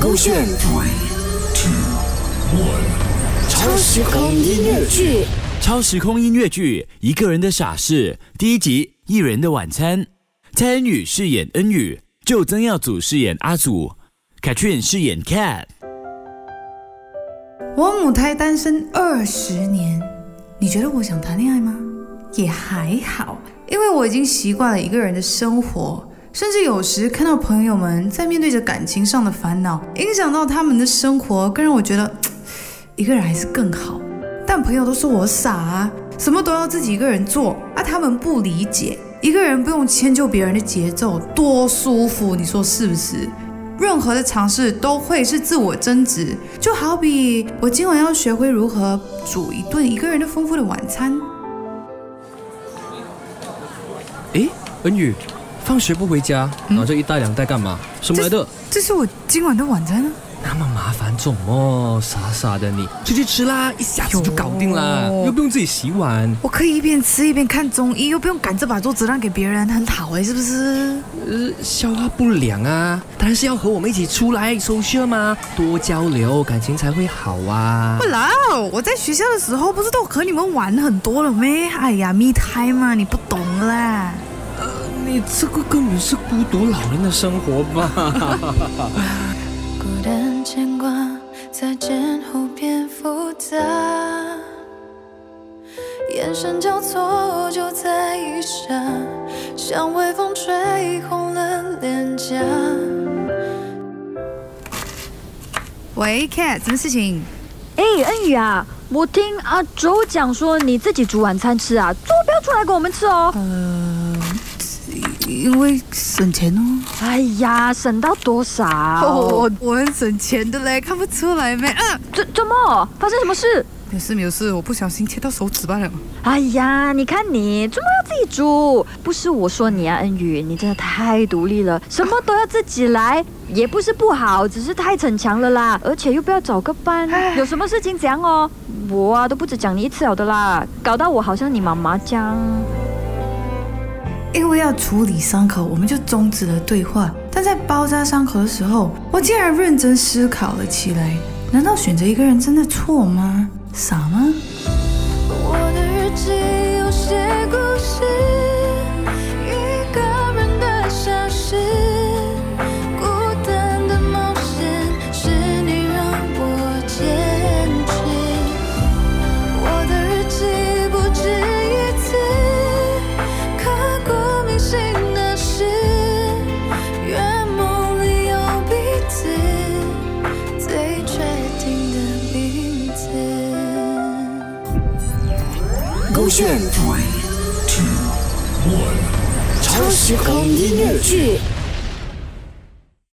勾选 Three, two, one. 超时空音乐剧。超时空音乐剧《一个人的傻事》第一集《一人的晚餐》，蔡恩宇饰演恩宇，就曾耀祖饰演阿祖，凯俊饰演 Cat。我母胎单身二十年，你觉得我想谈恋爱吗？也还好，因为我已经习惯了一个人的生活，甚至有时看到朋友们在面对着感情上的烦恼，影响到他们的生活，更让我觉得一个人还是更好。但朋友都说我傻啊，什么都要自己一个人做啊，他们不理解，一个人不用迁就别人的节奏，多舒服，你说是不是？任何的尝试都会是自我增值，就好比我今晚要学会如何煮一顿一个人的丰富的晚餐。诶，恩宇，放学不回家，拿着一袋两袋干嘛？什么来的？这是我今晚的晚餐啊！那么麻烦做么？傻傻的你，出去吃啦，一下子就搞定啦，又不用自己洗碗。我可以一边吃一边看综艺，又不用赶着把桌子让给别人，很好哎，是不是？呃，消化不良啊，当然是要和我们一起出来 social 嘛，多交流，感情才会好啊。不啦，我在学校的时候不是都和你们玩很多了咩？哎呀，me time 嘛，你不懂啦。你这个根本是孤独老人的生活吧？孤单牵挂，再见后变复杂，眼神交错就在一刹，像微风吹红了脸颊。喂，Cat，什么事情？哎，恩宇啊，我听阿周讲说你自己煮晚餐吃啊，做不要出来给我们吃哦。呃，因为省钱哦。哎呀，省到多少？哦，我很省钱的嘞，看不出来没？啊，怎怎么发生什么事？没事没有事，我不小心切到手指罢了。哎呀，你看你怎么要自己煮？不是我说你啊，恩宇，你真的太独立了，什么都要自己来，也不是不好，只是太逞强了啦。而且又不要找个伴，有什么事情讲哦。我啊都不止讲你一次了的啦，搞到我好像你妈妈这样。因为要处理伤口，我们就终止了对话。但在包扎伤口的时候，我竟然认真思考了起来。难道选择一个人真的错吗？傻吗？我的日记勾选 Three, two, one. 超时空音乐剧。